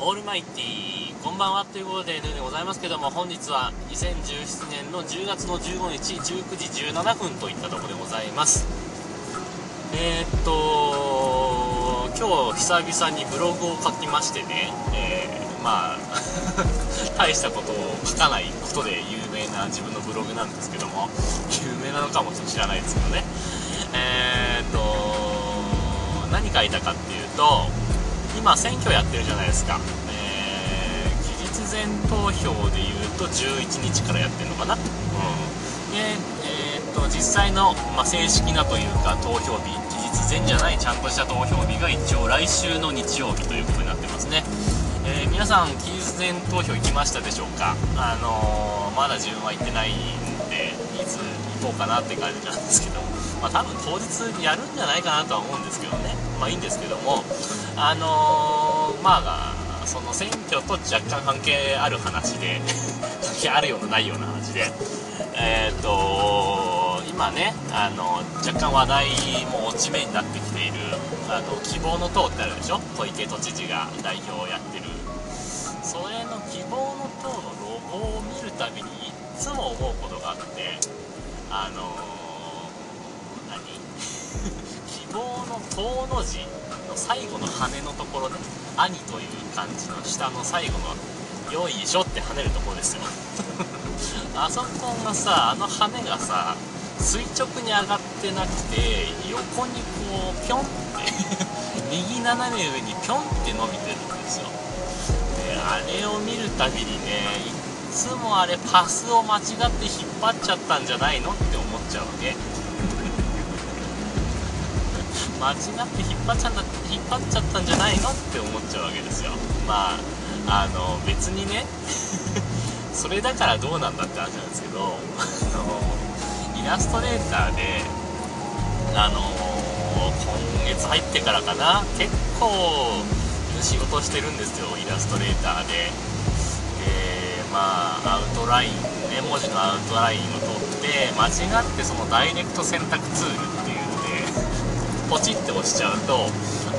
オールマイティこんばんはということで、でございますけども本日は2017年の10月の15日19時17分といったところでございます。えー、っと今日久々にブログを書きましてね、えー、まあ 大したことを書かないことで有名な自分のブログなんですけども有名なのかもちょっと知らないですけどね。えー、っと何書いたかっていうと今選挙やってるじゃないですか、えー、期日前投票でいうと11日からやってるのかな、うん、で、えー、っと実際の、まあ、正式なというか投票日期日前じゃないちゃんとした投票日が一応来週の日曜日ということになってますね。えー、皆さん、期日前投票行きましたでしょうか、あのー、まだ自分は行ってないんで、いつ行こうかなって感じなんですけど、まあ、多分当日やるんじゃないかなとは思うんですけどね、まあいいんですけども、あのー、まあ、その選挙と若干関係ある話で、関係あるようなないような話で、えっ、と今ね、あの若干話題も落ち目になってきている、あの希望の党ってあるでしょ、小池都知事が代表をやってる。それの希望の党のロゴを見るたびにいっつも思うことがあってあのー、何 希望の党の字の最後の羽のところね「兄」という漢字の下の最後の「よいしょ」って跳ねるところですよ。あそこがさあの羽がさ垂直に上がってなくて横にこうピョンって 右斜め上にピョンって伸びてるんですよ。であれを見るたびにねいっつもあれパスを間違って引っ張っちゃったんじゃないのって思っちゃうわけ。間違って引っ張っちゃった引っ張っちゃったんじゃないのって思っちゃうわけですよ。まああの別にね。それだからどうなんだって話なんですけどあのイラストレーターであの今月入ってからかな結構仕事してるんですよイラストレーターで。でまあアウトラインね文字のアウトラインを取って間違ってそのダイレクト選択ツールっていうポチって押しちゃうと、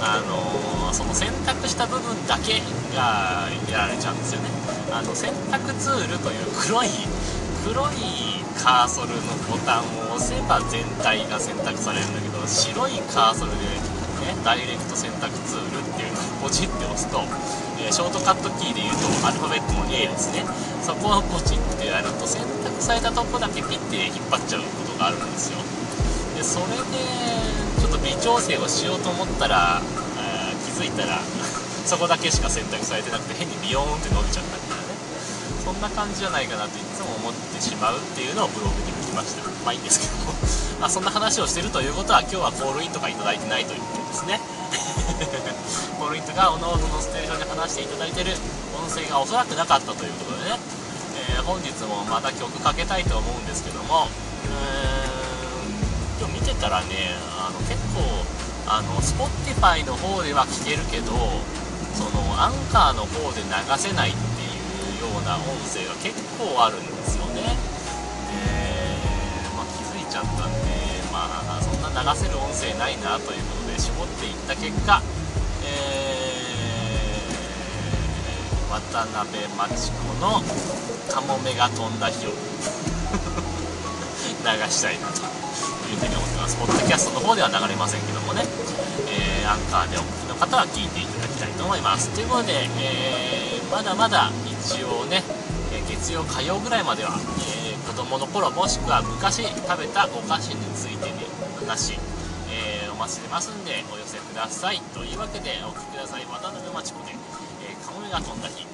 あのー、その選択した部分だけがやられちゃうんですよね。あの選択ツールという黒い黒いカーソルのボタンを押せば全体が選択されるんだけど白いカーソルで、ね、ダイレクト選択ツールっていうのをポチって押すと、え、ショートカットキーでいうとアルファベットの A ですね。そこをポチってやると選択されたとこだけピッて引っ張っちゃうことがあるんですよ。でそれでちょっと微調整をしようと思ったら、え気づいたら そこだけしか選択されてなくて変にビヨーンって伸びちゃったみたいなね。そんな感じじゃないかなっていつも思ってしまうっていうのをブログに書きました。まあいいんですけども。まあそんな話をしてるということは今日はコールインとか頂いてないということですね。コールインとかおのおののステーションで話していただいてる音声がおそらくなかったということでね、えー、本日もまた曲かけたいと思うんですけどもうーん今日見てたらねあの結構あの Spotify の方では聞けるけどそのアンカーの方で流せないっていうような音声が結構あるんですよね。で、まあ、気づいちゃったんでまあそんな流せる音声ないなということで絞っていった結果、渡辺真知子の「カモメが飛んだ日を」したいなというふうに思ってます。ポッドキャストの方では流れませんけどもね、えー、アンカーでお聞きの方は聞いていただきたいと思います。ということで、えー、まだまだ一応ね月曜火曜ぐらいまでは、えー、子供の頃もしくは昔食べたお菓子についてね話、えー、お待ちしてますんでお寄せください。というわけでお聴きください。渡辺真知子で、えー、カモメが飛んだ日。